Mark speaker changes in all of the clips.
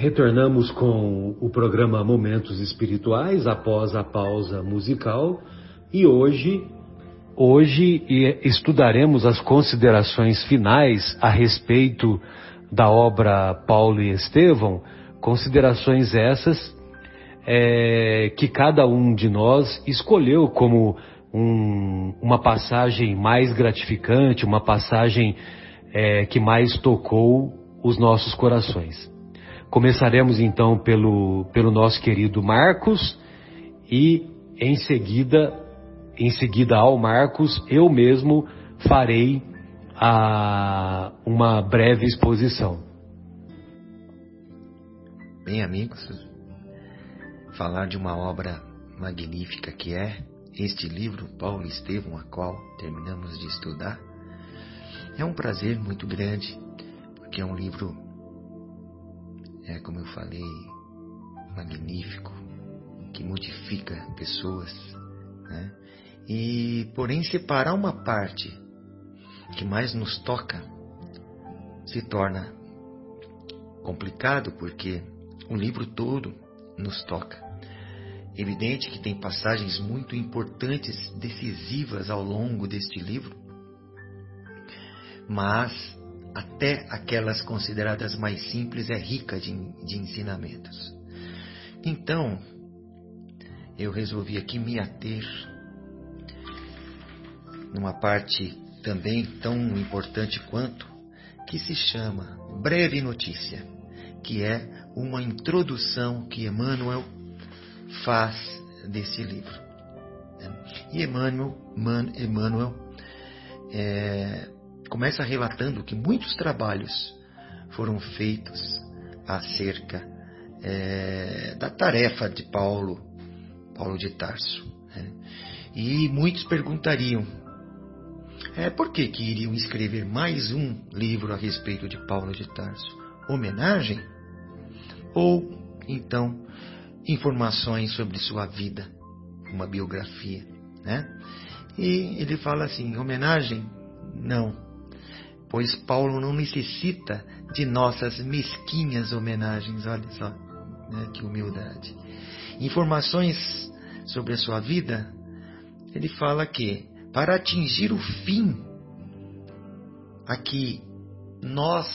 Speaker 1: retornamos com o programa Momentos Espirituais após a pausa musical e hoje hoje estudaremos as considerações finais a respeito da obra Paulo e Estevão, considerações essas é, que cada um de nós escolheu como um, uma passagem mais gratificante, uma passagem é, que mais tocou os nossos corações. Começaremos então pelo, pelo nosso querido Marcos e em seguida, em seguida ao Marcos, eu mesmo farei a, uma breve exposição.
Speaker 2: Bem, amigos, falar de uma obra magnífica que é este livro, Paulo Estevão, a qual terminamos de estudar, é um prazer muito grande, porque é um livro é, como eu falei, magnífico, que modifica pessoas, né? E, porém, separar uma parte que mais nos toca se torna complicado porque o livro todo nos toca. Evidente que tem passagens muito importantes, decisivas ao longo deste livro, mas até aquelas consideradas mais simples, é rica de, de ensinamentos. Então, eu resolvi aqui me ater numa parte também tão importante quanto, que se chama Breve Notícia, que é uma introdução que Emmanuel faz desse livro. E Emmanuel, Man, Emmanuel é, começa relatando que muitos trabalhos foram feitos acerca é, da tarefa de Paulo, Paulo de Tarso. Né? E muitos perguntariam, é, por que, que iriam escrever mais um livro a respeito de Paulo de Tarso? Homenagem? Ou, então, informações sobre sua vida, uma biografia? Né? E ele fala assim: homenagem? Não pois Paulo não necessita de nossas mesquinhas homenagens. Olha só, né, que humildade. Informações sobre a sua vida, ele fala que para atingir o fim a que nós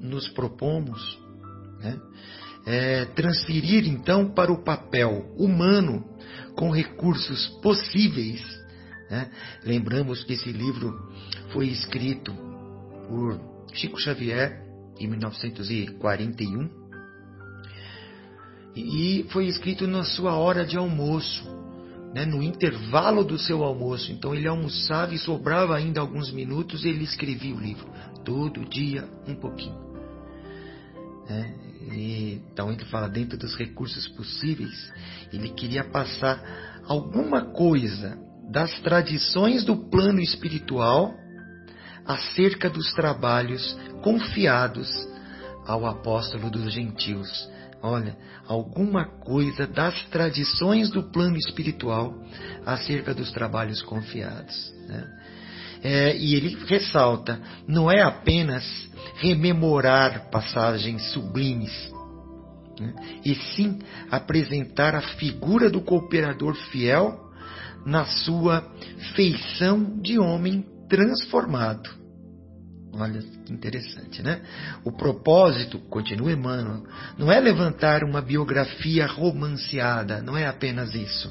Speaker 2: nos propomos, né, é transferir então para o papel humano com recursos possíveis. Né? Lembramos que esse livro foi escrito por Chico Xavier em 1941 e foi escrito na sua hora de almoço, né, no intervalo do seu almoço. Então ele almoçava e sobrava ainda alguns minutos e ele escrevia o livro, todo dia um pouquinho. Né? E, então ele fala dentro dos recursos possíveis, ele queria passar alguma coisa das tradições do plano espiritual acerca dos trabalhos confiados ao apóstolo dos gentios. Olha, alguma coisa das tradições do plano espiritual acerca dos trabalhos confiados. Né? É, e ele ressalta: não é apenas rememorar passagens sublimes, né? e sim apresentar a figura do cooperador fiel na sua feição de homem transformado. Olha que interessante, né? O propósito, continua Emmanuel, não é levantar uma biografia romanceada, não é apenas isso.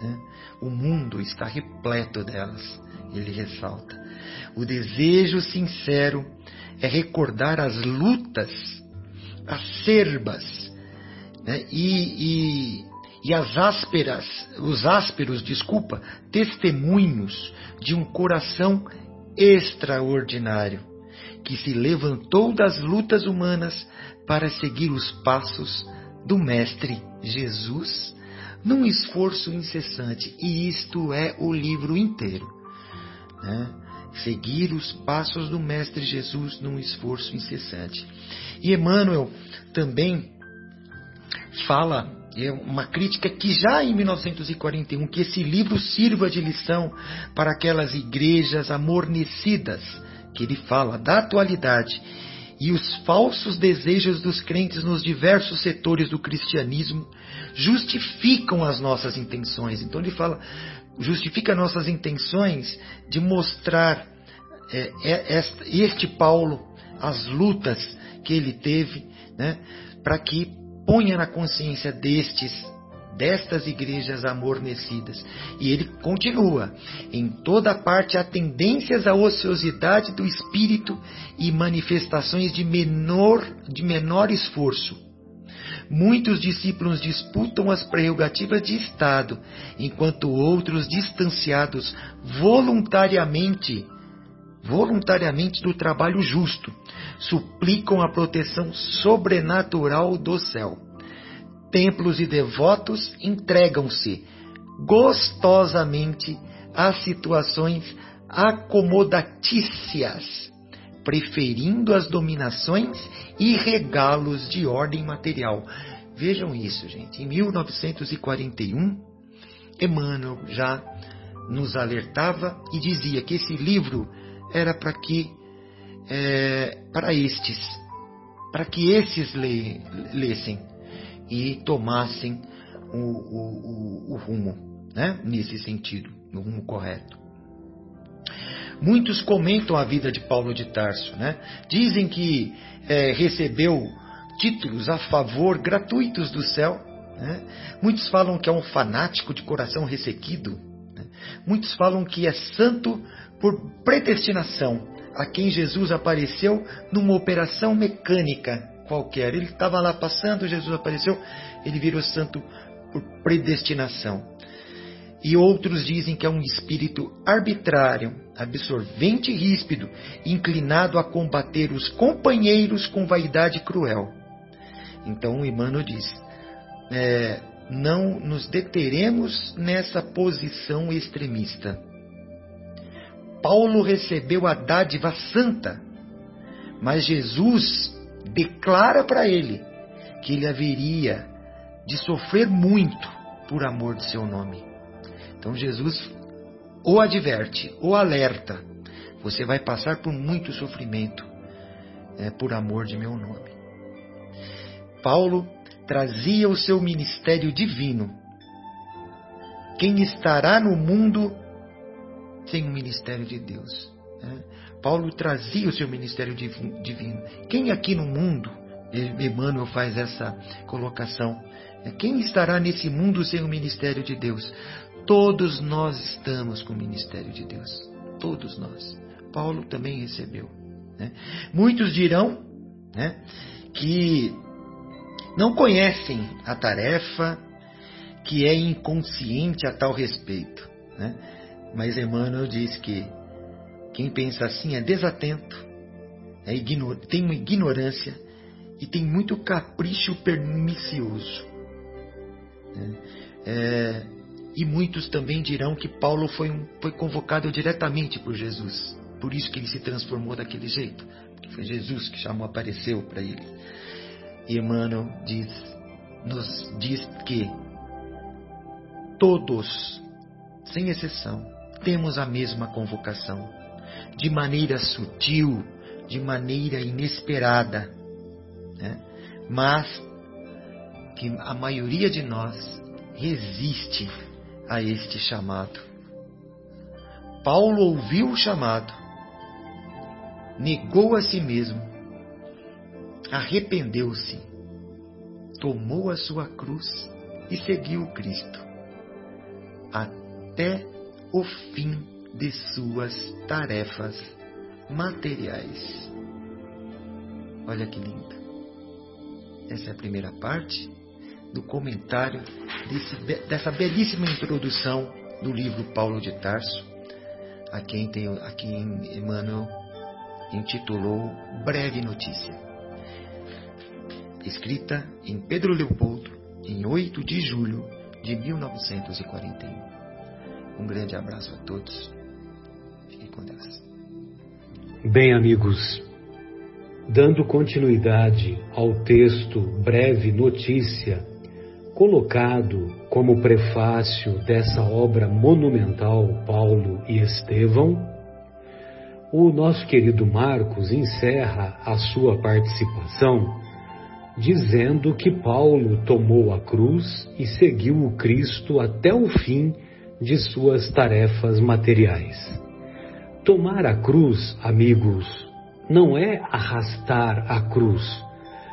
Speaker 2: Né? O mundo está repleto delas, ele ressalta. O desejo sincero é recordar as lutas acerbas né? e, e, e as ásperas, os ásperos, desculpa, testemunhos de um coração extraordinário que se levantou das lutas humanas para seguir os passos do Mestre Jesus num esforço incessante. E isto é o livro inteiro. Né? Seguir os passos do Mestre Jesus num esforço incessante. E Emmanuel também fala é uma crítica que já em 1941 que esse livro sirva de lição para aquelas igrejas amornecidas que ele fala da atualidade e os falsos desejos dos crentes nos diversos setores do cristianismo justificam as nossas intenções. Então ele fala, justifica nossas intenções de mostrar é, é, este Paulo, as lutas que ele teve, né, para que ponha na consciência destes destas igrejas amornecidas. E ele continua: em toda parte há tendências à ociosidade do espírito e manifestações de menor, de menor esforço. Muitos discípulos disputam as prerrogativas de Estado, enquanto outros, distanciados voluntariamente, voluntariamente do trabalho justo, suplicam a proteção sobrenatural do céu templos e devotos entregam-se gostosamente a situações acomodatícias, preferindo as dominações e regalos de ordem material. Vejam isso, gente. Em 1941, Emmanuel já nos alertava e dizia que esse livro era para que é, para estes, para que esses le, lessem e tomassem o, o, o, o rumo, né? nesse sentido, no rumo correto. Muitos comentam a vida de Paulo de Tarso, né? dizem que é, recebeu títulos a favor gratuitos do céu. Né? Muitos falam que é um fanático de coração ressequido. Né? Muitos falam que é santo por predestinação, a quem Jesus apareceu numa operação mecânica qualquer. Ele estava lá passando, Jesus apareceu, ele virou santo por predestinação. E outros dizem que é um espírito arbitrário, absorvente e ríspido, inclinado a combater os companheiros com vaidade cruel. Então o Emmanuel diz: é, não nos deteremos nessa posição extremista. Paulo recebeu a dádiva santa, mas Jesus declara para ele que ele haveria de sofrer muito por amor de seu nome. Então Jesus o adverte, o alerta: você vai passar por muito sofrimento é, por amor de meu nome. Paulo trazia o seu ministério divino. Quem estará no mundo sem o ministério de Deus? Né? Paulo trazia o seu ministério divino. Quem aqui no mundo, Emmanuel faz essa colocação, é, quem estará nesse mundo sem o ministério de Deus? Todos nós estamos com o ministério de Deus. Todos nós. Paulo também recebeu. Né? Muitos dirão né, que não conhecem a tarefa, que é inconsciente a tal respeito. Né? Mas Emmanuel diz que quem pensa assim é desatento, é tem uma ignorância e tem muito capricho pernicioso. É, é, e muitos também dirão que Paulo foi, um, foi convocado diretamente por Jesus. Por isso que ele se transformou daquele jeito. Porque foi Jesus que chamou, apareceu para ele. E Emmanuel diz, nos diz que todos, sem exceção, temos a mesma convocação de maneira sutil, de maneira inesperada, né? mas que a maioria de nós resiste a este chamado. Paulo ouviu o chamado, negou a si mesmo, arrependeu-se, tomou a sua cruz e seguiu Cristo até o fim de suas tarefas materiais. Olha que linda. Essa é a primeira parte do comentário desse, dessa belíssima introdução do livro Paulo de Tarso, a quem, tem, a quem Emmanuel intitulou Breve Notícia. Escrita em Pedro Leopoldo, em 8 de julho de 1941. Um grande abraço a todos com Deus.
Speaker 1: Bem, amigos, dando continuidade ao texto Breve Notícia, colocado como prefácio dessa obra monumental Paulo e Estevão, o nosso querido Marcos encerra a sua participação dizendo que Paulo tomou a cruz e seguiu o Cristo até o fim de suas tarefas materiais. Tomar a cruz, amigos, não é arrastar a cruz,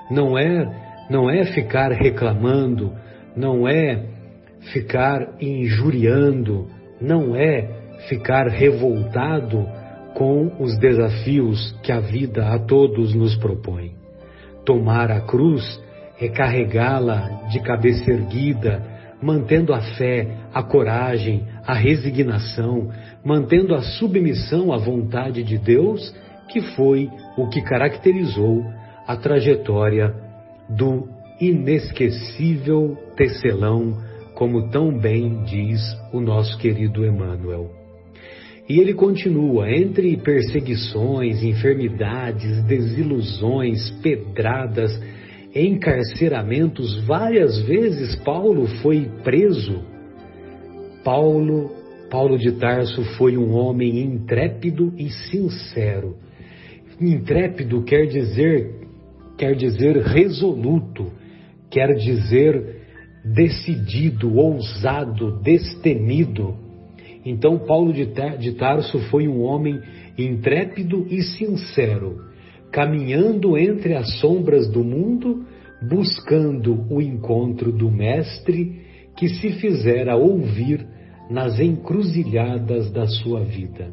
Speaker 1: não é não é ficar reclamando, não é ficar injuriando, não é ficar revoltado com os desafios que a vida a todos nos propõe. Tomar a cruz é carregá-la de cabeça erguida, mantendo a fé, a coragem, a resignação, mantendo a submissão à vontade de Deus, que foi o que caracterizou a trajetória do inesquecível tecelão, como tão bem diz o nosso querido Emmanuel. E ele continua: entre perseguições, enfermidades, desilusões, pedradas, encarceramentos, várias vezes Paulo foi preso. Paulo, Paulo de Tarso foi um homem intrépido e sincero. Intrépido quer dizer quer dizer resoluto, quer dizer decidido, ousado, destemido. Então, Paulo de Tarso foi um homem intrépido e sincero, caminhando entre as sombras do mundo, buscando o encontro do Mestre que se fizera ouvir nas encruzilhadas da sua vida.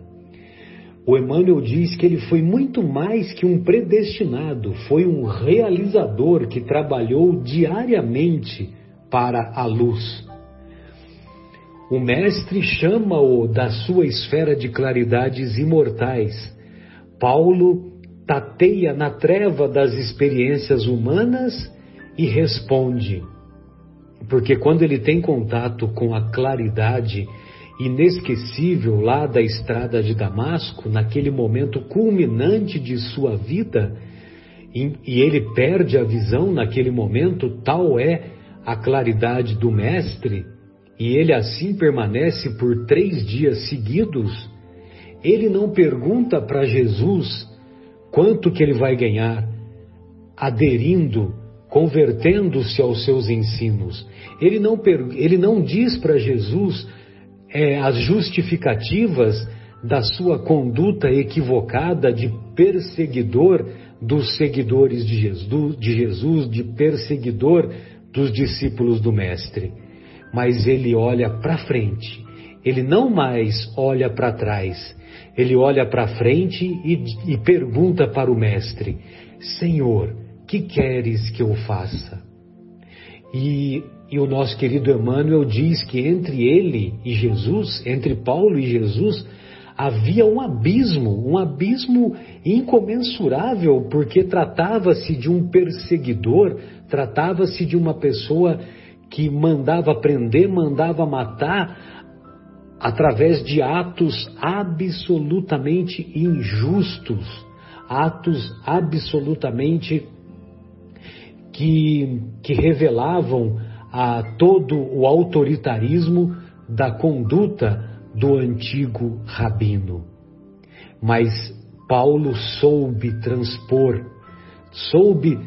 Speaker 1: O Emmanuel diz que ele foi muito mais que um predestinado, foi um realizador que trabalhou diariamente para a luz. O Mestre chama-o da sua esfera de claridades imortais. Paulo tateia na treva das experiências humanas e responde. Porque quando ele tem contato com a claridade inesquecível lá da estrada de Damasco, naquele momento culminante de sua vida, e ele perde a visão naquele momento, tal é a claridade do Mestre, e ele assim permanece por três dias seguidos, ele não pergunta para Jesus quanto que ele vai ganhar, aderindo, convertendo-se aos seus ensinos. Ele não, ele não diz para Jesus é, as justificativas da sua conduta equivocada de perseguidor dos seguidores de Jesus, de, Jesus, de perseguidor dos discípulos do Mestre. Mas ele olha para frente, ele não mais olha para trás, ele olha para frente e, e pergunta para o Mestre: Senhor, que queres que eu faça? E e o nosso querido Emmanuel diz que entre ele e Jesus, entre Paulo e Jesus, havia um abismo, um abismo incomensurável, porque tratava-se de um perseguidor, tratava-se de uma pessoa que mandava prender, mandava matar, através de atos absolutamente injustos, atos absolutamente que, que revelavam a todo o autoritarismo da conduta do antigo rabino. Mas Paulo soube transpor, soube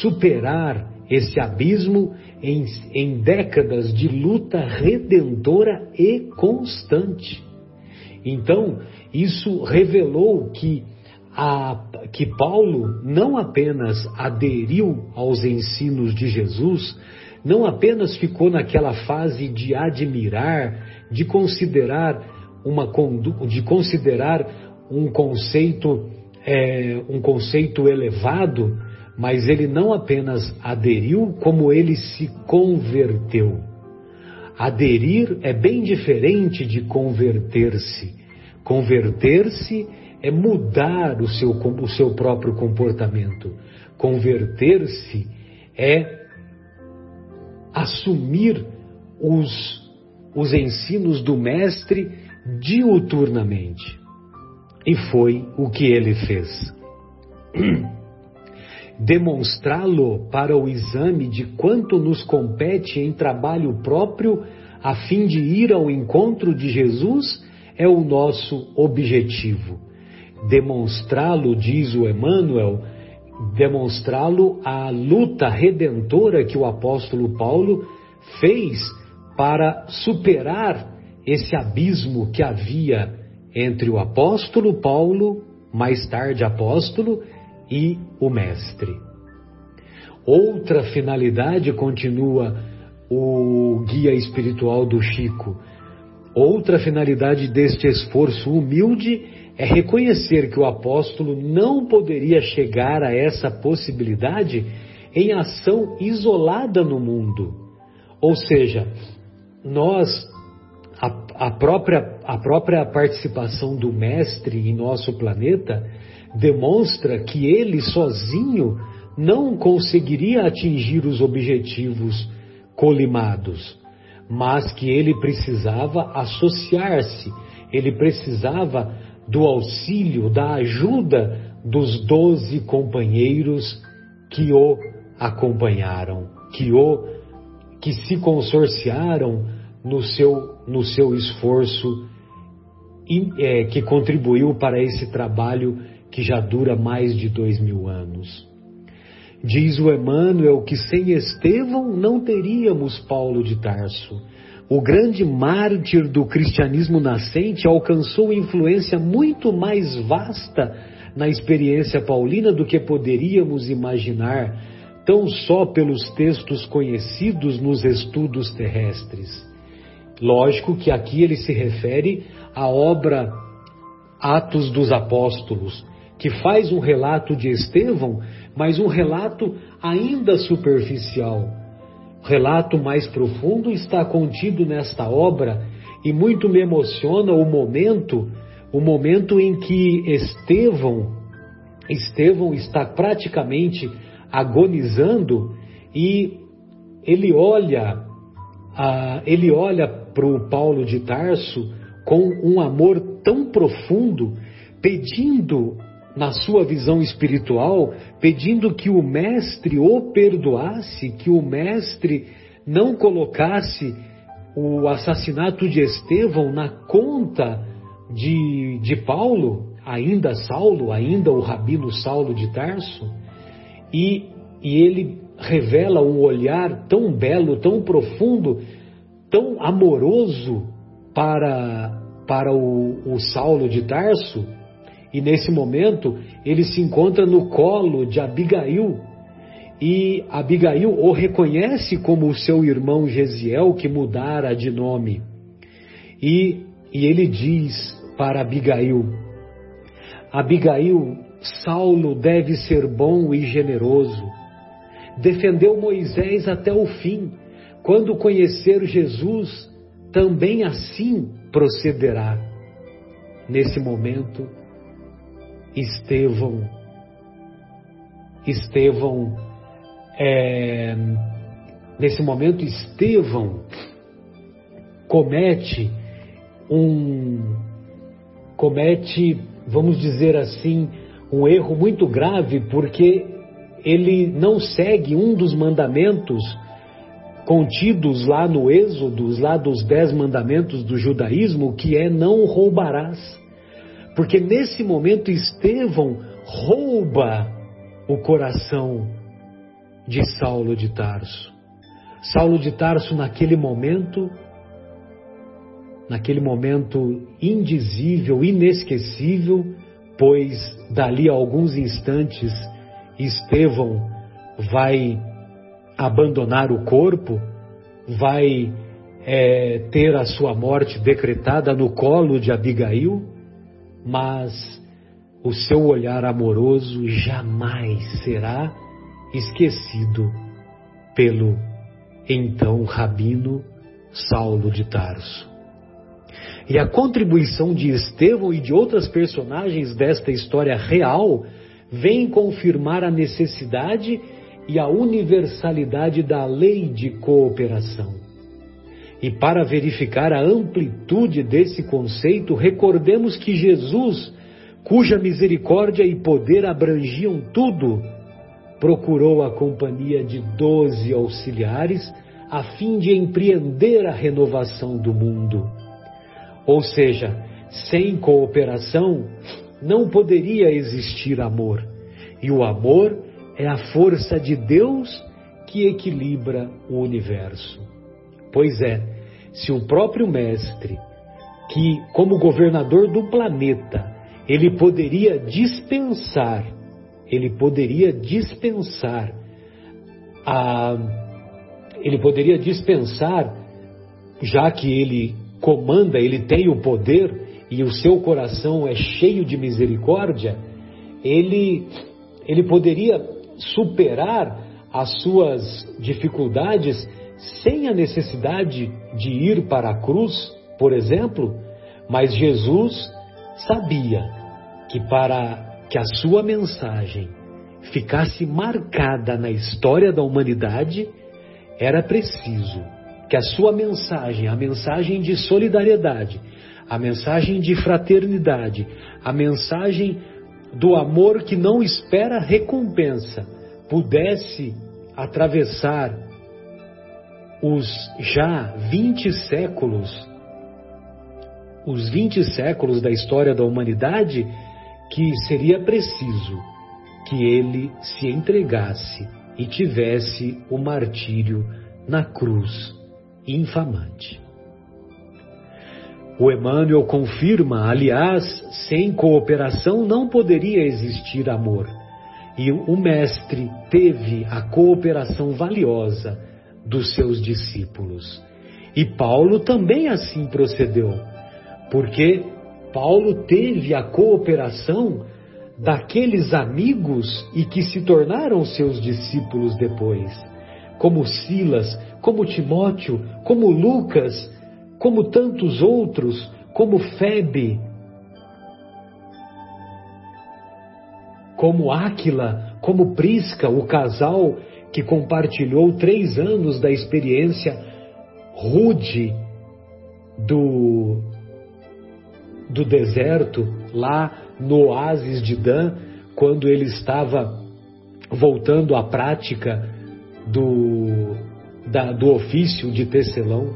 Speaker 1: superar esse abismo em, em décadas de luta redentora e constante. Então, isso revelou que, a, que Paulo não apenas aderiu aos ensinos de Jesus, não apenas ficou naquela fase de admirar, de considerar uma de considerar um conceito é, um conceito elevado, mas ele não apenas aderiu, como ele se converteu. Aderir é bem diferente de converter-se. Converter-se é mudar o seu, o seu próprio comportamento. Converter-se é assumir os, os ensinos do Mestre diuturnamente. E foi o que ele fez. Demonstrá-lo para o exame de quanto nos compete em trabalho próprio, a fim de ir ao encontro de Jesus, é o nosso objetivo. demonstrá-lo, diz o Emmanuel, demonstrá-lo a luta redentora que o apóstolo Paulo fez para superar esse abismo que havia entre o apóstolo Paulo, mais tarde apóstolo, e o mestre. Outra finalidade, continua o guia espiritual do Chico, outra finalidade deste esforço humilde é reconhecer que o apóstolo não poderia chegar a essa possibilidade em ação isolada no mundo. Ou seja, nós, a, a, própria, a própria participação do Mestre em nosso planeta demonstra que ele sozinho não conseguiria atingir os objetivos colimados, mas que ele precisava associar-se, ele precisava do auxílio, da ajuda dos doze companheiros que o acompanharam, que o que se consorciaram no seu, no seu esforço e, é, que contribuiu para esse trabalho que já dura mais de dois mil anos. Diz o Emmanuel que sem Estevão não teríamos Paulo de Tarso o grande mártir do cristianismo nascente alcançou influência muito mais vasta na experiência paulina do que poderíamos imaginar, tão só pelos textos conhecidos nos estudos terrestres. Lógico que aqui ele se refere à obra Atos dos Apóstolos, que faz um relato de Estevão, mas um relato ainda superficial. Relato mais profundo está contido nesta obra e muito me emociona o momento, o momento em que Estevão, Estevão está praticamente agonizando e ele olha, ele olha para o Paulo de Tarso com um amor tão profundo, pedindo na sua visão espiritual, pedindo que o mestre o perdoasse, que o mestre não colocasse o assassinato de Estevão na conta de, de Paulo, ainda Saulo, ainda o rabino Saulo de Tarso, e, e ele revela um olhar tão belo, tão profundo, tão amoroso para, para o, o Saulo de Tarso, e nesse momento ele se encontra no colo de Abigail. E Abigail o reconhece como o seu irmão Gesiel que mudara de nome. E, e ele diz para Abigail: Abigail, Saulo deve ser bom e generoso. Defendeu Moisés até o fim. Quando conhecer Jesus, também assim procederá. Nesse momento, Estevão, Estevão, é, nesse momento, Estevão comete um, comete, vamos dizer assim, um erro muito grave, porque ele não segue um dos mandamentos contidos lá no Êxodo, lá dos dez mandamentos do judaísmo, que é não roubarás. Porque nesse momento Estevão rouba o coração de Saulo de Tarso. Saulo de Tarso, naquele momento, naquele momento indizível, inesquecível, pois dali a alguns instantes Estevão vai abandonar o corpo, vai é, ter a sua morte decretada no colo de Abigail mas o seu olhar amoroso jamais será esquecido pelo então rabino Saulo de Tarso. E a contribuição de Estevão e de outras personagens desta história real vem confirmar a necessidade e a universalidade da lei de cooperação. E para verificar a amplitude desse conceito, recordemos que Jesus, cuja misericórdia e poder abrangiam tudo, procurou a companhia de doze auxiliares a fim de empreender a renovação do mundo. Ou seja, sem cooperação, não poderia existir amor. E o amor é a força de Deus que equilibra o universo. Pois é, se o próprio Mestre, que como governador do planeta, ele poderia dispensar, ele poderia dispensar a ele poderia dispensar, já que ele comanda, ele tem o poder e o seu coração é cheio de misericórdia, ele ele poderia superar as suas dificuldades sem a necessidade de ir para a cruz, por exemplo, mas Jesus sabia que para que a sua mensagem ficasse marcada na história da humanidade, era preciso que a sua mensagem, a mensagem de solidariedade, a mensagem de fraternidade, a mensagem do amor que não espera recompensa, pudesse atravessar os já 20 séculos, os 20 séculos da história da humanidade, que seria preciso que ele se entregasse e tivesse o martírio na cruz infamante. O Emmanuel confirma, aliás, sem cooperação não poderia existir amor. E o Mestre teve a cooperação valiosa dos seus discípulos. E Paulo também assim procedeu, porque Paulo teve a cooperação daqueles amigos e que se tornaram seus discípulos depois, como Silas, como Timóteo, como Lucas, como tantos outros, como Febe, como Áquila, como Prisca, o casal que compartilhou três anos da experiência rude do, do deserto, lá no oásis de Dan, quando ele estava voltando à prática do, da, do ofício de tecelão.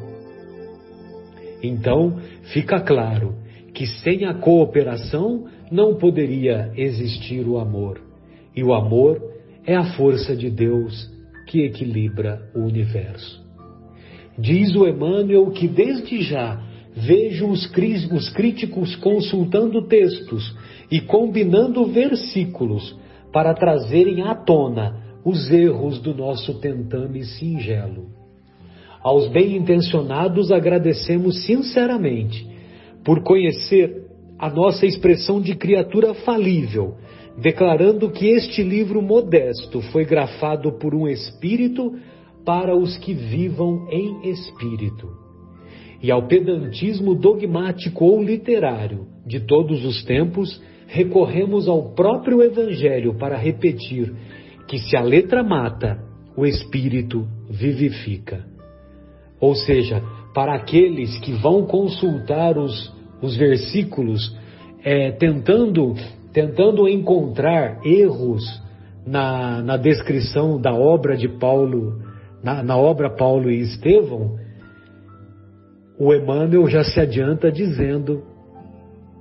Speaker 1: Então, fica claro que sem a cooperação não poderia existir o amor. E o amor é a força de Deus que equilibra o universo. Diz o Emmanuel que desde já vejo os, críticos consultando textos e combinando versículos para trazerem à tona os erros do nosso tentame singelo. Aos bem-intencionados agradecemos sinceramente por conhecer a nossa expressão de criatura falível declarando que este livro modesto foi grafado por um espírito para os que vivam em espírito. E ao pedantismo dogmático ou literário de todos os tempos, recorremos ao próprio Evangelho para repetir que se a letra mata, o espírito vivifica. Ou seja, para aqueles que vão consultar os, os versículos, é, tentando tentando encontrar erros na, na descrição da obra de Paulo, na, na obra Paulo e Estevão, o Emmanuel já se adianta dizendo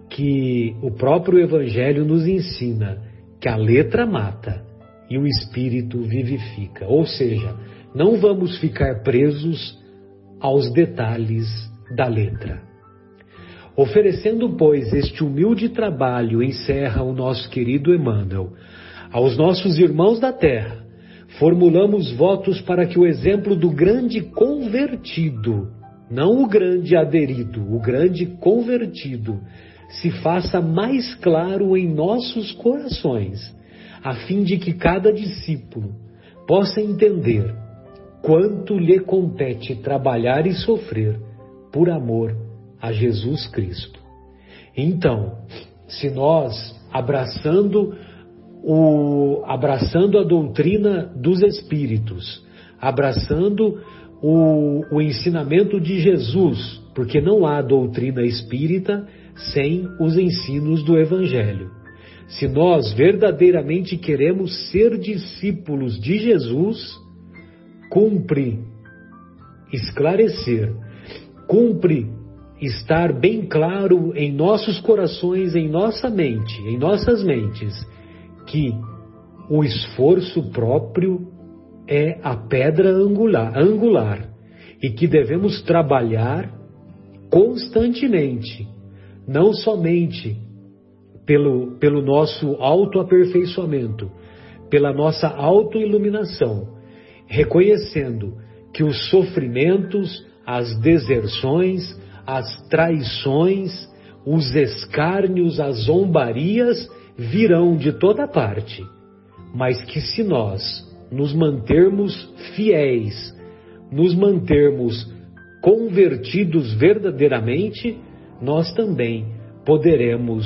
Speaker 1: que o próprio Evangelho nos ensina que a letra mata e o espírito vivifica. Ou seja, não vamos ficar presos aos detalhes da letra. Oferecendo, pois, este humilde trabalho, encerra o nosso querido Emmanuel, aos nossos irmãos da terra, formulamos votos para que o exemplo do grande convertido, não o grande aderido, o grande convertido, se faça mais claro em nossos corações, a fim de que cada discípulo possa entender quanto lhe compete trabalhar e sofrer por amor a Jesus Cristo. Então, se nós abraçando o abraçando a doutrina dos espíritos, abraçando o, o ensinamento de Jesus, porque não há doutrina espírita sem os ensinos do Evangelho. Se nós verdadeiramente queremos ser discípulos de Jesus, cumpre esclarecer, cumpre estar bem claro em nossos corações, em nossa mente, em nossas mentes, que o esforço próprio é a pedra angular, angular e que devemos trabalhar constantemente, não somente pelo, pelo nosso autoaperfeiçoamento, pela nossa autoiluminação, reconhecendo que os sofrimentos, as deserções, as traições, os escárnios, as zombarias virão de toda parte, mas que se nós nos mantermos fiéis, nos mantermos convertidos verdadeiramente, nós também poderemos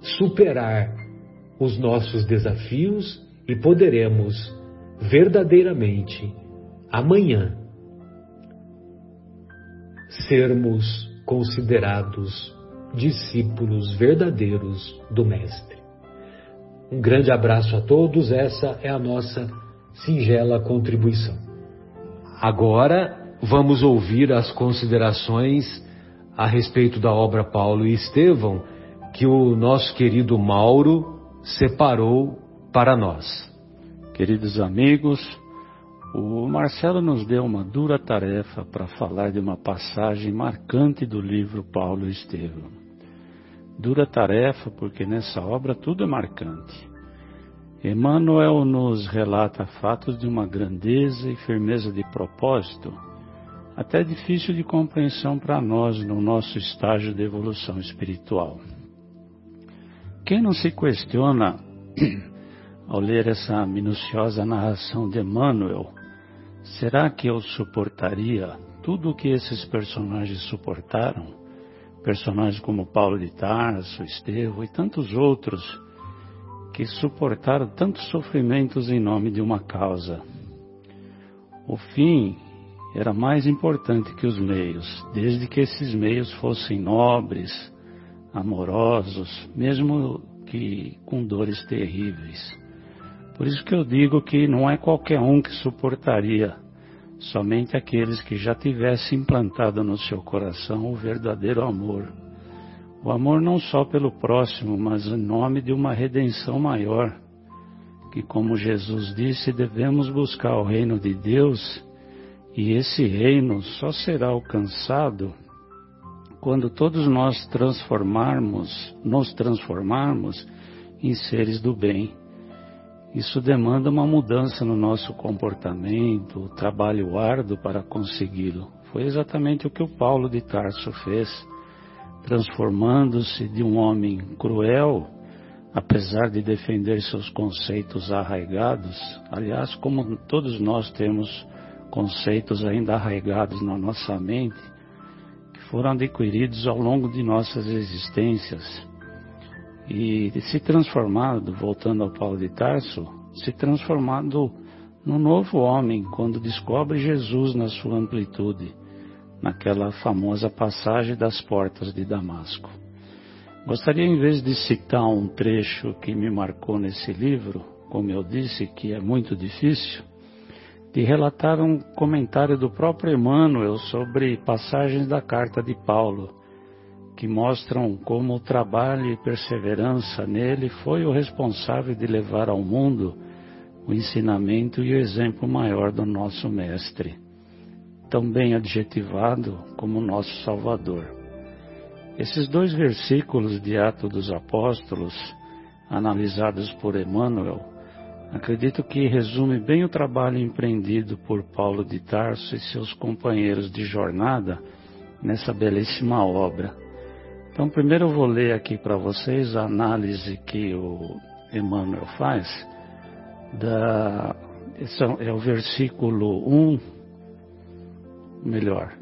Speaker 1: superar os nossos desafios e poderemos verdadeiramente amanhã sermos considerados discípulos verdadeiros do Mestre. Um grande abraço a todos, essa é a nossa singela contribuição. Agora vamos ouvir as considerações a respeito da obra Paulo e Estevão que o nosso querido Mauro separou para nós.
Speaker 3: Queridos amigos, o Marcelo nos deu uma dura tarefa para falar de uma passagem marcante do livro Paulo Estevão. Dura tarefa porque nessa obra tudo é marcante. Emmanuel nos relata fatos de uma grandeza e firmeza de propósito, até difícil de compreensão para nós no nosso estágio de evolução espiritual. Quem não se questiona ao ler essa minuciosa narração de Emmanuel Será que eu suportaria tudo o que esses personagens suportaram? Personagens como Paulo de Tarso, Estevão e tantos outros que suportaram tantos sofrimentos em nome de uma causa. O fim era mais importante que os meios, desde que esses meios fossem nobres, amorosos, mesmo que com dores terríveis. Por isso que eu digo que não é qualquer um que suportaria, somente aqueles que já tivessem implantado no seu coração o verdadeiro amor. O amor não só pelo próximo, mas em nome de uma redenção maior, que como Jesus disse, devemos buscar o reino de Deus, e esse reino só será alcançado quando todos nós transformarmos, nos transformarmos em seres do bem. Isso demanda uma mudança no nosso comportamento, trabalho árduo para consegui-lo. Foi exatamente o que o Paulo de Tarso fez, transformando-se de um homem cruel, apesar de defender seus conceitos arraigados. Aliás, como todos nós temos conceitos ainda arraigados na nossa mente, que foram adquiridos ao longo de nossas existências e se transformado, voltando ao Paulo de Tarso, se transformado no novo homem quando descobre Jesus na sua amplitude, naquela famosa passagem das portas de Damasco. Gostaria, em vez de citar um trecho que me marcou nesse livro, como eu disse, que é muito difícil, de relatar um comentário do próprio Emmanuel sobre passagens da carta de Paulo que mostram como o trabalho e perseverança nele foi o responsável de levar ao mundo o ensinamento e o exemplo maior do nosso Mestre, tão bem adjetivado como nosso Salvador. Esses dois versículos de Atos dos Apóstolos, analisados por Emmanuel, acredito que resume bem o trabalho empreendido por Paulo de Tarso e seus companheiros de jornada nessa belíssima obra então, primeiro eu vou ler aqui para vocês a análise que o Emmanuel faz. Da, é o versículo 1, melhor,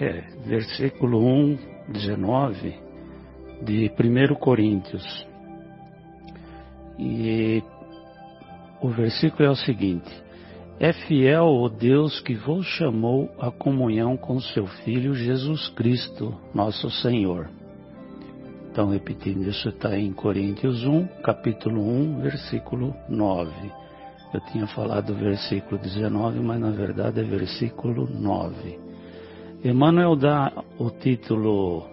Speaker 3: é, versículo 1, 19 de 1 Coríntios. E o versículo é o seguinte: É fiel o Deus que vos chamou à comunhão com seu Filho Jesus Cristo, nosso Senhor então, repetindo, isso está em Coríntios 1, capítulo 1, versículo 9. Eu tinha falado versículo 19, mas na verdade é versículo 9. Emmanuel dá o título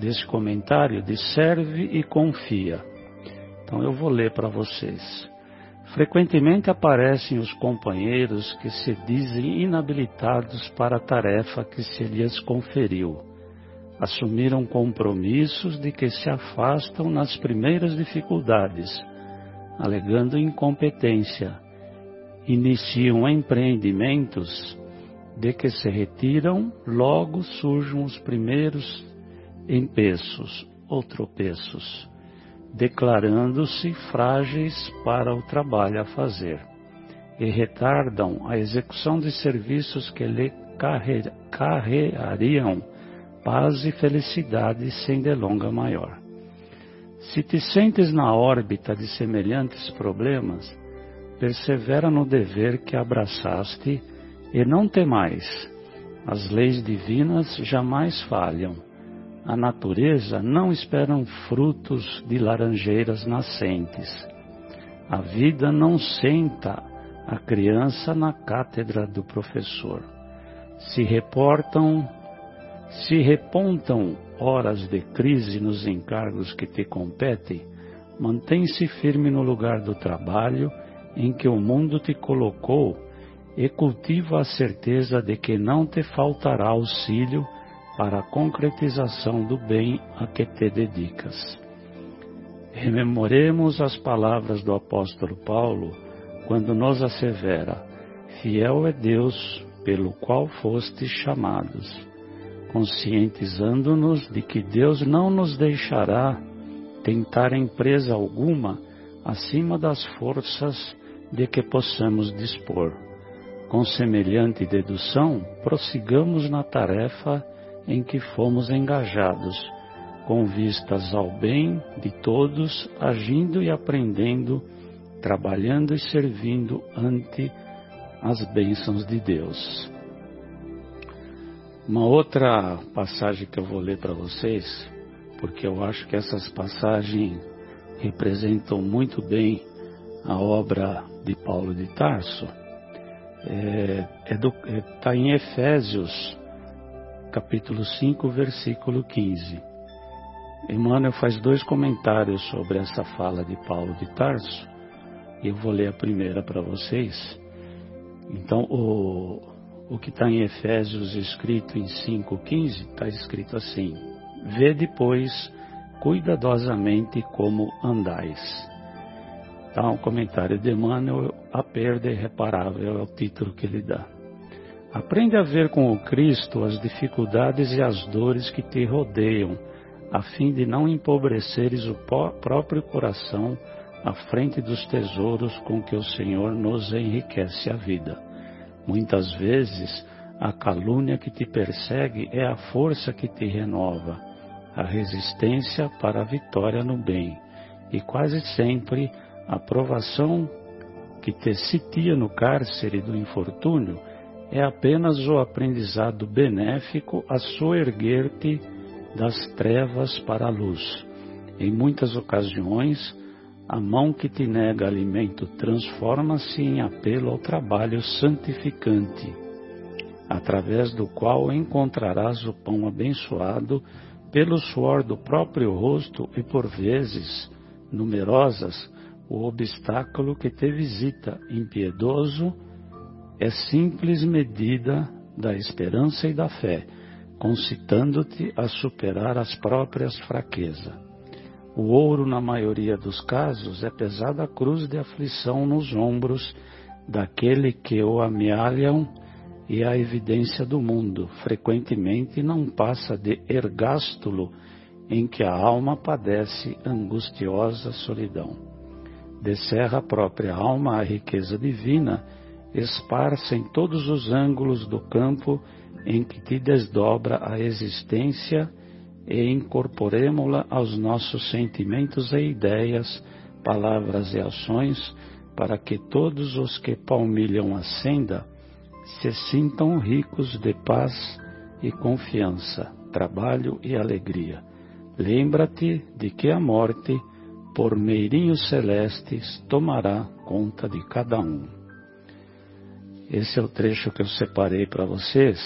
Speaker 3: desse comentário de Serve e Confia. Então eu vou ler para vocês. Frequentemente aparecem os companheiros que se dizem inabilitados para a tarefa que se lhes conferiu. Assumiram compromissos de que se afastam nas primeiras dificuldades, alegando incompetência. Iniciam empreendimentos de que se retiram, logo surgem os primeiros empeços ou tropeços, declarando-se frágeis para o trabalho a fazer, e retardam a execução de serviços que lhe carregariam paz e felicidade sem delonga maior. Se te sentes na órbita de semelhantes problemas, persevera no dever que abraçaste e não temais, as leis divinas jamais falham. A natureza não espera frutos de laranjeiras nascentes. A vida não senta a criança na cátedra do professor. Se reportam, se repontam horas de crise nos encargos que te competem, mantém-se firme no lugar do trabalho em que o mundo te colocou e cultiva a certeza de que não te faltará auxílio para a concretização do bem a que te dedicas. Rememoremos as palavras do apóstolo Paulo quando nos assevera: Fiel é Deus pelo qual fostes chamados, conscientizando-nos de que Deus não nos deixará tentar empresa alguma acima das forças de que possamos dispor com semelhante dedução, prossigamos na tarefa em que fomos engajados, com vistas ao bem de todos, agindo e aprendendo, trabalhando e servindo ante as bênçãos de Deus. Uma outra passagem que eu vou ler para vocês, porque eu acho que essas passagens representam muito bem a obra de Paulo de Tarso é, é está é, em Efésios, capítulo 5, versículo 15. Emmanuel faz dois comentários sobre essa fala de Paulo de Tarso. Eu vou ler a primeira para vocês. Então, o, o que está em Efésios escrito em 5,15 está escrito assim: Vê depois cuidadosamente como andais Então, o comentário de Emmanuel a perda irreparável é o título que ele dá. Aprende a ver com o Cristo as dificuldades e as dores que te rodeiam, a fim de não empobreceres o próprio coração à frente dos tesouros com que o Senhor nos enriquece a vida. Muitas vezes, a calúnia que te persegue é a força que te renova, a resistência para a vitória no bem, e quase sempre a provação que te sitia no cárcere do infortúnio é apenas o aprendizado benéfico a soerguer-te das trevas para a luz. Em muitas ocasiões, a mão que te nega alimento transforma-se em apelo ao trabalho santificante, através do qual encontrarás o pão abençoado pelo suor do próprio rosto e, por vezes, numerosas, o obstáculo que te visita, impiedoso, é simples medida da esperança e da fé, concitando-te a superar as próprias fraquezas. O ouro, na maioria dos casos, é pesada cruz de aflição nos ombros daquele que o amealham e a evidência do mundo. Frequentemente não passa de ergástulo em que a alma padece angustiosa solidão. Descerra a própria alma a riqueza divina, esparsa em todos os ângulos do campo em que te desdobra a existência e incorporemo-la aos nossos sentimentos e ideias, palavras e ações, para que todos os que palmilham a senda se sintam ricos de paz e confiança, trabalho e alegria. Lembra-te de que a morte por meirinhos celestes tomará conta de cada um. Esse é o trecho que eu separei para vocês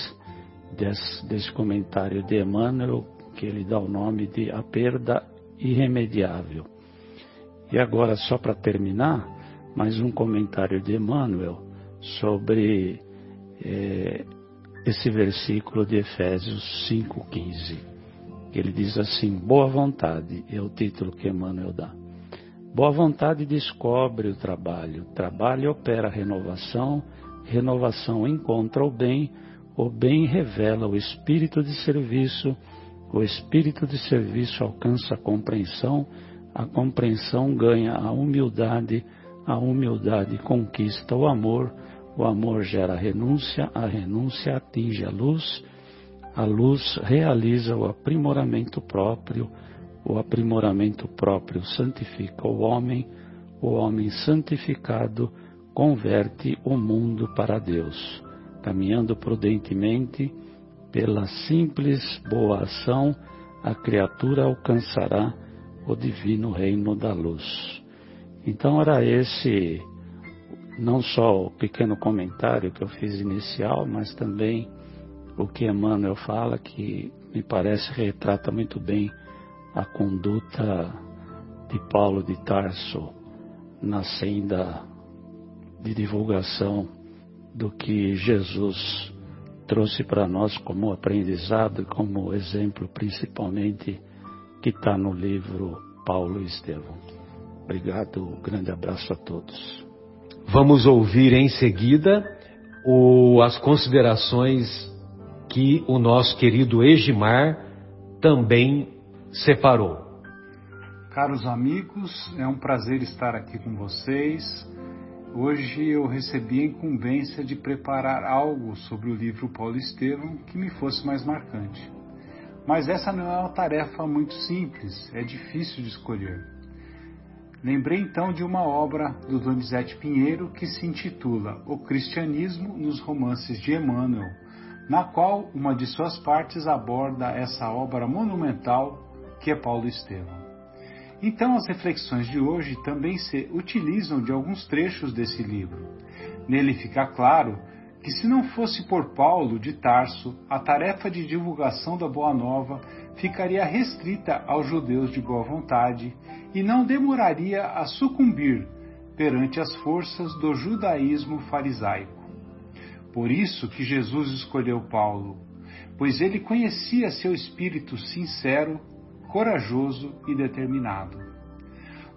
Speaker 3: desse, desse comentário de Emmanuel, que ele dá o nome de A Perda Irremediável. E agora, só para terminar, mais um comentário de Emmanuel sobre é, esse versículo de Efésios 5,15. Ele diz assim: Boa vontade é o título que Emmanuel dá. Boa vontade descobre o trabalho, trabalho opera a renovação, renovação encontra o bem, o bem revela o espírito de serviço, o espírito de serviço alcança a compreensão, a compreensão ganha a humildade, a humildade conquista o amor, o amor gera a renúncia, a renúncia atinge a luz, a luz realiza o aprimoramento próprio, o aprimoramento próprio santifica o homem, o homem santificado converte o mundo para Deus. Caminhando prudentemente, pela simples boa ação, a criatura alcançará o divino reino da luz. Então era esse não só o pequeno comentário que eu fiz inicial, mas também o que Emmanuel fala, que me parece retrata muito bem a conduta de Paulo de Tarso na senda de divulgação do que Jesus trouxe para nós como aprendizado e como exemplo, principalmente, que está no livro Paulo e Estevão. Obrigado, um grande abraço a todos.
Speaker 1: Vamos ouvir em seguida o, as considerações que o nosso querido Egimar também separou.
Speaker 4: Caros amigos, é um prazer estar aqui com vocês. Hoje eu recebi a incumbência de preparar algo sobre o livro Paulo Estevam que me fosse mais marcante. Mas essa não é uma tarefa muito simples, é difícil de escolher. Lembrei então de uma obra do Donizete Pinheiro que se intitula O Cristianismo nos Romances de Emmanuel, na qual uma de suas partes aborda essa obra monumental que é Paulo Estevão. Então, as reflexões de hoje também se utilizam de alguns trechos desse livro. Nele fica claro que, se não fosse por Paulo de Tarso, a tarefa de divulgação da Boa Nova ficaria restrita aos judeus de boa vontade e não demoraria a sucumbir perante as forças do judaísmo farisaico. Por isso que Jesus escolheu Paulo, pois ele conhecia seu espírito sincero, corajoso e determinado.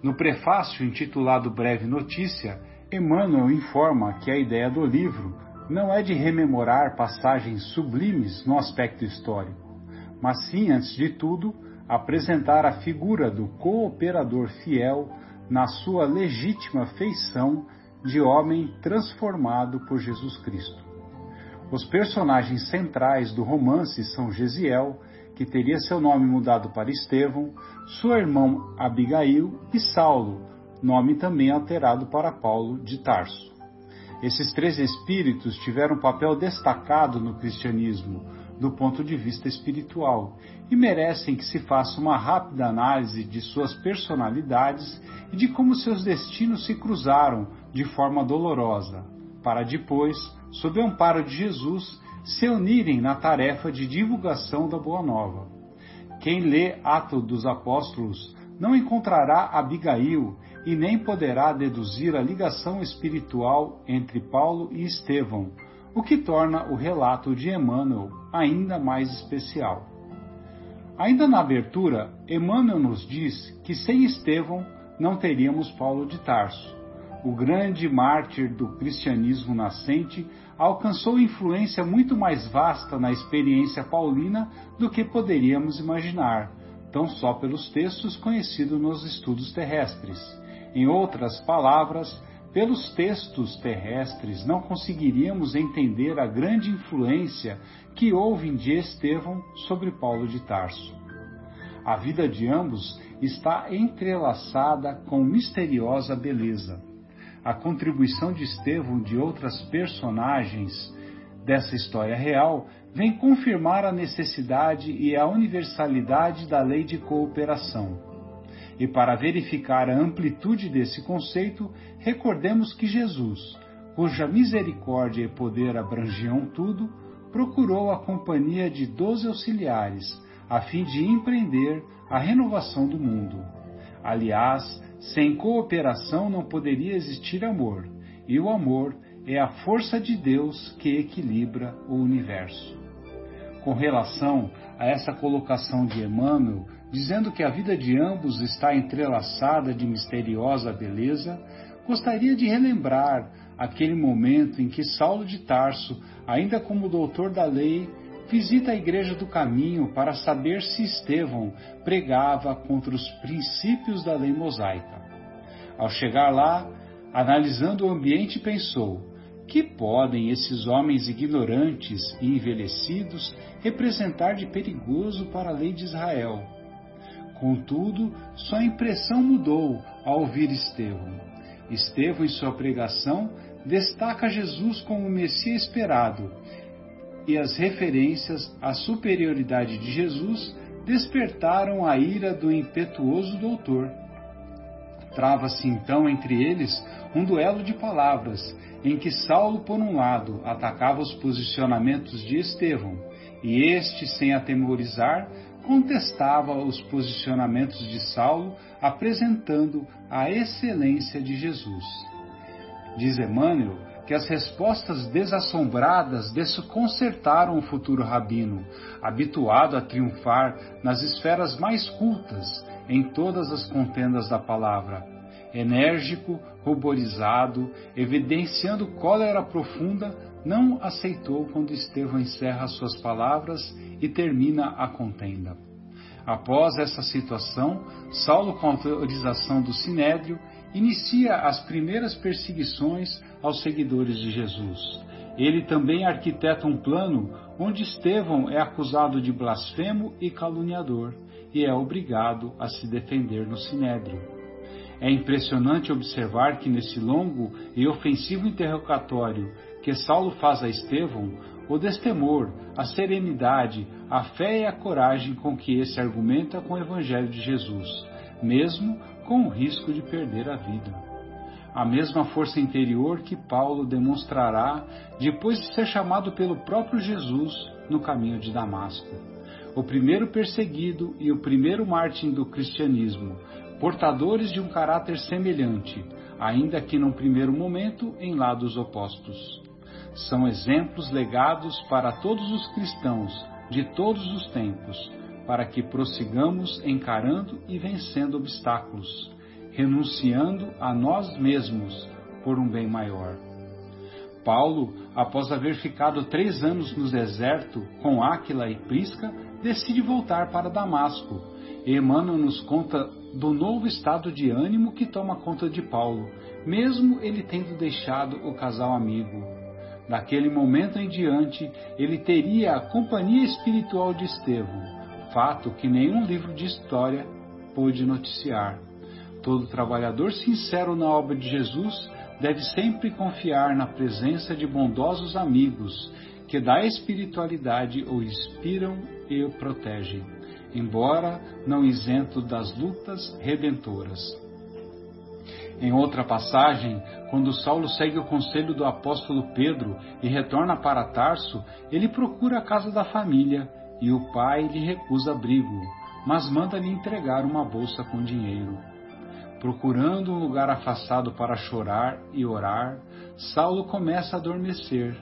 Speaker 4: No prefácio intitulado Breve Notícia, Emmanuel informa que a ideia do livro não é de rememorar passagens sublimes no aspecto histórico, mas sim, antes de tudo, apresentar a figura do cooperador fiel na sua legítima feição de homem transformado por Jesus Cristo. Os personagens centrais do romance são Gesiel, que teria seu nome mudado para Estevão, sua irmã Abigail e Saulo, nome também alterado para Paulo de Tarso. Esses três espíritos tiveram um papel destacado no cristianismo, do ponto de vista espiritual e merecem que se faça uma rápida análise de suas personalidades e de como seus destinos se cruzaram de forma dolorosa, para depois, sob o amparo de Jesus, se unirem na tarefa de divulgação da Boa Nova. Quem lê Atos dos Apóstolos não encontrará Abigail e nem poderá deduzir a ligação espiritual entre Paulo e Estevão, o que torna o relato de Emmanuel ainda mais especial. Ainda na abertura, Emmanuel nos diz que sem Estevão não teríamos Paulo de Tarso. O grande mártir do cristianismo nascente alcançou influência muito mais vasta na experiência paulina do que poderíamos imaginar, tão só pelos textos conhecidos nos estudos terrestres. Em outras palavras, pelos textos terrestres não conseguiríamos entender a grande influência que houve de Estevão sobre Paulo de Tarso. A vida de ambos está entrelaçada com misteriosa beleza. A contribuição de Estevão de outras personagens dessa história real vem confirmar a necessidade e a universalidade da lei de cooperação e para verificar a amplitude desse conceito, recordemos que Jesus, cuja misericórdia e poder abrangiam tudo, procurou a companhia de doze auxiliares, a fim de empreender a renovação do mundo. Aliás, sem cooperação não poderia existir amor, e o amor é a força de Deus que equilibra o universo. Com relação a essa colocação de Emmanuel, dizendo que a vida de ambos está entrelaçada de misteriosa beleza, gostaria de relembrar aquele momento em que Saulo de Tarso, ainda como doutor da lei, visita a Igreja do Caminho para saber se Estevão pregava contra os princípios da lei mosaica. Ao chegar lá, analisando o ambiente, pensou: que podem esses homens ignorantes e envelhecidos representar de perigoso para a lei de Israel? Contudo, sua impressão mudou ao ouvir Estevão. Estevão, em sua pregação, destaca Jesus como o Messias esperado, e as referências à superioridade de Jesus despertaram a ira do impetuoso doutor. Trava-se então entre eles um duelo de palavras, em que Saulo, por um lado, atacava os posicionamentos de Estevão, e este, sem atemorizar, contestava os posicionamentos de Saulo, apresentando a excelência de Jesus. Diz Emmanuel que as respostas desassombradas desconcertaram o futuro rabino, habituado a triunfar nas esferas mais cultas em todas as contendas da palavra. Enérgico, ruborizado, evidenciando cólera profunda, não aceitou quando Estevão encerra suas palavras e termina a contenda. Após essa situação, Saulo, com autorização do Sinédrio, inicia as primeiras perseguições aos seguidores de Jesus. Ele também arquiteta um plano onde Estevão é acusado de blasfemo e caluniador e é obrigado a se defender no Sinédrio. É impressionante observar que nesse longo e ofensivo interrogatório que Saulo faz a Estevão, o destemor, a serenidade, a fé e a coragem com que esse argumenta com o Evangelho de Jesus, mesmo com o risco de perder a vida. A mesma força interior que Paulo demonstrará depois de ser chamado pelo próprio Jesus no caminho de Damasco. O primeiro perseguido e o primeiro mártir do cristianismo, portadores de um caráter semelhante, ainda que num primeiro momento em lados opostos. São exemplos legados para todos os cristãos de todos os tempos, para que prossigamos encarando e vencendo obstáculos, renunciando a nós mesmos por um bem maior. Paulo, após haver ficado três anos no deserto com Áquila e Prisca, decide voltar para Damasco. Emmanuel nos conta do novo estado de ânimo que toma conta de Paulo, mesmo ele tendo deixado o casal amigo. Daquele momento em diante, ele teria a companhia espiritual de Estevão, fato que nenhum livro de história pôde noticiar. Todo trabalhador sincero na obra de Jesus deve sempre confiar na presença de bondosos amigos que da espiritualidade o inspiram e o protegem, embora não isento das lutas redentoras. Em outra passagem, quando Saulo segue o conselho do apóstolo Pedro e retorna para Tarso, ele procura a casa da família e o pai lhe recusa abrigo, mas manda-lhe entregar uma bolsa com dinheiro. Procurando um lugar afastado para chorar e orar, Saulo começa a adormecer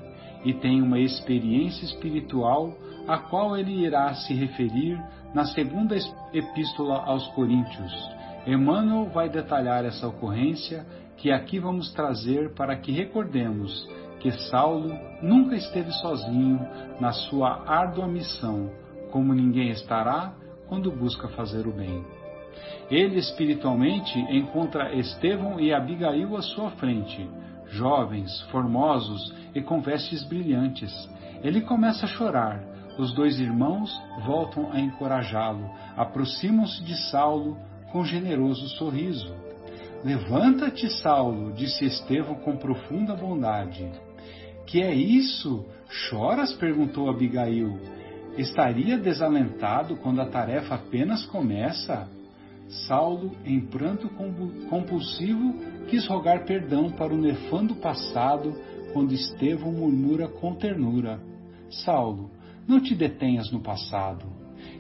Speaker 4: e tem uma experiência espiritual a qual ele irá se referir na segunda epístola aos Coríntios. Emmanuel vai detalhar essa ocorrência que aqui vamos trazer para que recordemos que Saulo nunca esteve sozinho na sua árdua missão, como ninguém estará quando busca fazer o bem. Ele espiritualmente encontra Estevão e Abigail à sua frente, jovens, formosos e com vestes brilhantes. Ele começa a chorar. Os dois irmãos voltam a encorajá-lo, aproximam-se de Saulo com generoso sorriso. Levanta-te, Saulo, disse Estevão com profunda bondade. Que é isso? Choras? perguntou Abigail. Estaria desalentado quando a tarefa apenas começa? Saulo, em pranto compulsivo, quis rogar perdão para o nefando passado quando Estevão murmura com ternura: Saulo, não te detenhas no passado.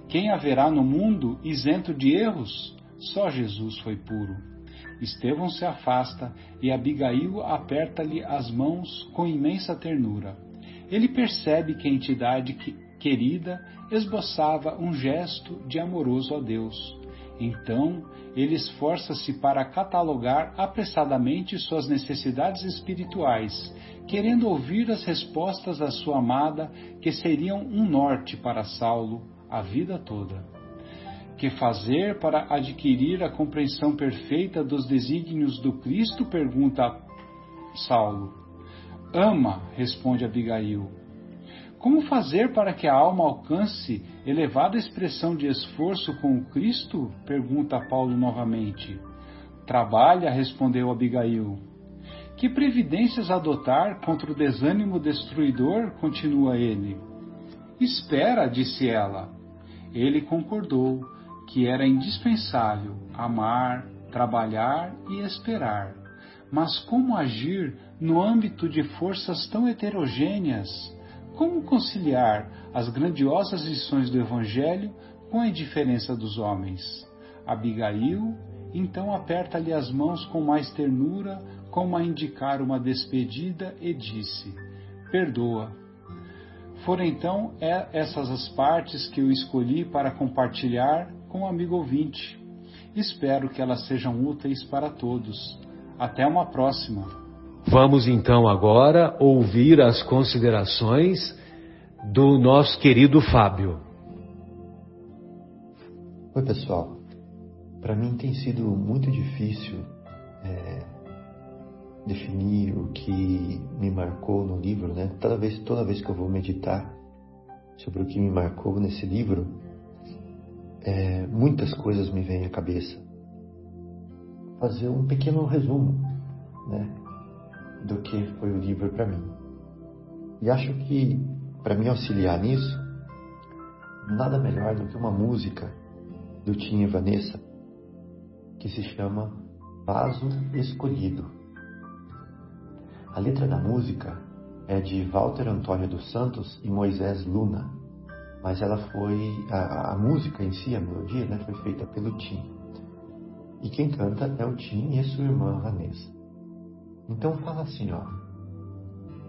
Speaker 4: Quem haverá no mundo isento de erros? Só Jesus foi puro. Estevão se afasta e Abigail aperta-lhe as mãos com imensa ternura. Ele percebe que a entidade querida esboçava um gesto de amoroso a Deus. Então, ele esforça-se para catalogar apressadamente suas necessidades espirituais, querendo ouvir as respostas da sua amada, que seriam um norte para Saulo a vida toda. Que fazer para adquirir a compreensão perfeita dos desígnios do Cristo? pergunta Saulo. Ama, responde Abigail. Como fazer para que a alma alcance elevada expressão de esforço com o Cristo? pergunta Paulo novamente. Trabalha, respondeu Abigail. Que previdências adotar contra o desânimo destruidor? continua ele. Espera, disse ela. Ele concordou que era indispensável amar, trabalhar e esperar. Mas como agir no âmbito de forças tão heterogêneas? Como conciliar as grandiosas lições do Evangelho com a indiferença dos homens? Abigail então aperta-lhe as mãos com mais ternura, como a indicar uma despedida, e disse: Perdoa. Foram então essas as partes que eu escolhi para compartilhar com o amigo ouvinte. Espero que elas sejam úteis para todos. Até uma próxima.
Speaker 1: Vamos então agora ouvir as considerações do nosso querido Fábio.
Speaker 2: Oi, pessoal. Para mim tem sido muito difícil é, definir o que me marcou no livro, né? Toda vez, toda vez que eu vou meditar sobre o que me marcou nesse livro, é, muitas coisas me vêm à cabeça. Fazer um pequeno resumo, né? do que foi o livro para mim. E acho que, para me auxiliar nisso, nada melhor do que uma música do Tim e Vanessa que se chama Vaso Escolhido. A letra da música é de Walter Antônio dos Santos e Moisés Luna, mas ela foi a, a música em si, a melodia, né, foi feita pelo Tim. E quem canta é o Tim e a sua irmã Vanessa. Então fala assim, ó.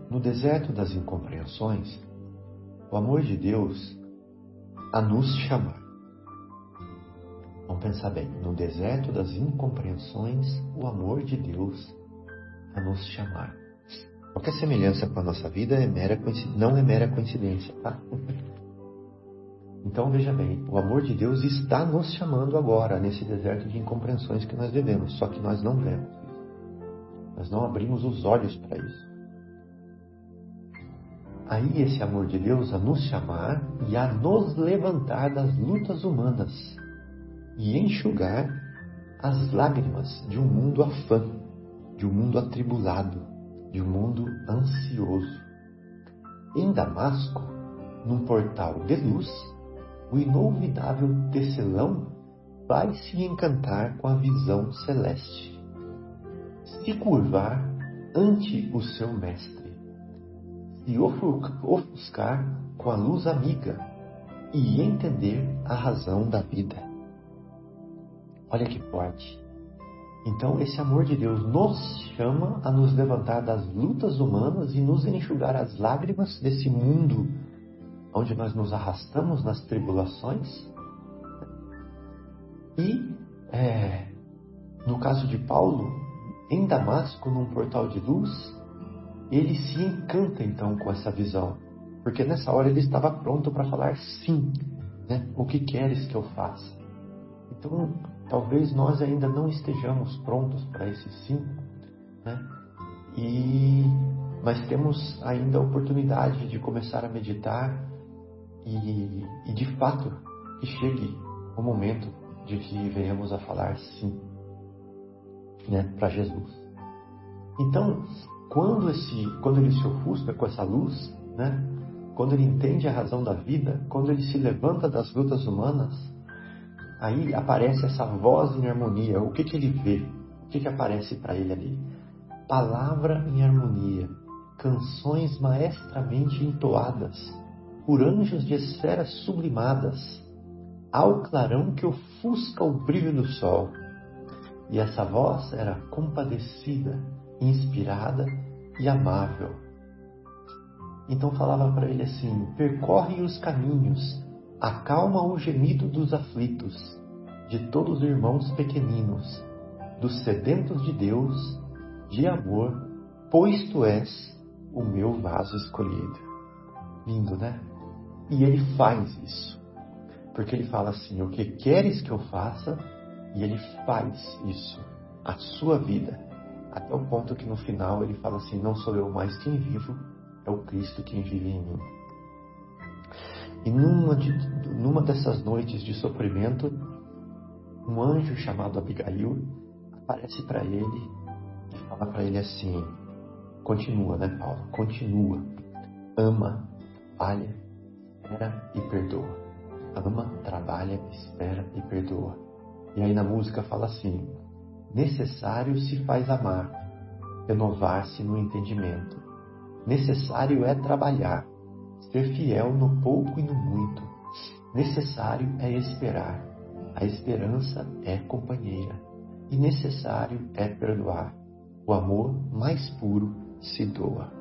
Speaker 2: No deserto das incompreensões, o amor de Deus a nos chamar. Vamos pensar bem. No deserto das incompreensões, o amor de Deus a nos chamar. Qualquer semelhança com a nossa vida é mera não é mera coincidência, tá? Então veja bem, o amor de Deus está nos chamando agora nesse deserto de incompreensões que nós vivemos, só que nós não vemos. Nós não abrimos os olhos para isso. Aí esse amor de Deus a nos chamar e a nos levantar das lutas humanas e enxugar as lágrimas de um mundo afã, de um mundo atribulado, de um mundo ansioso. Em Damasco, num portal de luz, o inolvidável tecelão vai se encantar com a visão celeste se curvar ante o seu mestre, se ofuscar com a luz amiga e entender a razão da vida. Olha que forte. Então, esse amor de Deus nos chama a nos levantar das lutas humanas e nos enxugar as lágrimas desse mundo onde nós nos arrastamos nas tribulações. E, é, no caso de Paulo, em Damasco, num portal de luz, ele se encanta então com essa visão, porque nessa hora ele estava pronto para falar sim, né? O que queres que eu faça? Então, talvez nós ainda não estejamos prontos para esse sim, né? E mas temos ainda a oportunidade de começar a meditar e, e de fato que chegue o momento de que venhamos a falar sim né, para Jesus. Então, quando, esse, quando ele se ofusca com essa luz, né, quando ele entende a razão da vida, quando ele se levanta das lutas humanas, aí aparece essa voz em harmonia. O que, que ele vê? O que, que aparece para ele ali? Palavra em harmonia, canções maestramente entoadas por anjos de esferas sublimadas, ao clarão que ofusca o brilho do sol. E essa voz era compadecida, inspirada e amável. Então falava para ele assim: percorre os caminhos, acalma o gemido dos aflitos, de todos os irmãos pequeninos, dos sedentos de Deus, de amor, pois tu és o meu vaso escolhido. Lindo, né? E ele faz isso. Porque ele fala assim: O que queres que eu faça? E ele faz isso. A sua vida. Até o ponto que no final ele fala assim: Não sou eu mais quem vivo, é o Cristo quem vive em mim. E numa, de, numa dessas noites de sofrimento, um anjo chamado Abigail aparece para ele e fala para ele assim: Continua, né, Paulo? Continua. Ama, trabalha, espera e perdoa. Ama, trabalha, espera e perdoa. E aí na música fala assim: Necessário se faz amar, renovar-se no entendimento. Necessário é trabalhar, ser fiel no pouco e no muito. Necessário é esperar, a esperança é companheira. E necessário é perdoar, o amor mais puro se doa.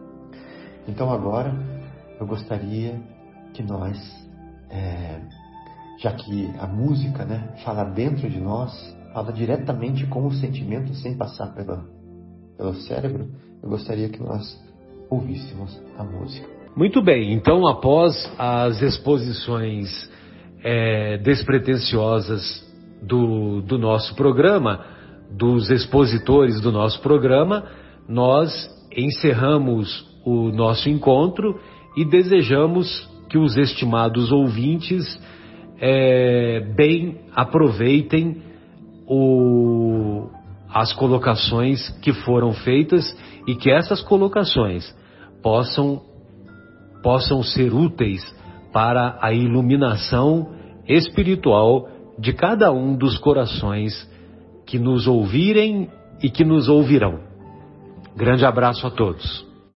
Speaker 2: Então agora eu gostaria que nós, é, já que a música né, fala dentro de nós, fala diretamente com o sentimento sem passar pela, pelo cérebro, eu gostaria que nós ouvíssemos a música.
Speaker 1: Muito bem, então após as exposições é, despretensiosas do, do nosso programa, dos expositores do nosso programa, nós encerramos o nosso encontro e desejamos que os estimados ouvintes é, bem aproveitem o, as colocações que foram feitas e que essas colocações possam, possam ser úteis para a iluminação espiritual de cada um dos corações que nos ouvirem e que nos ouvirão. Grande abraço a todos.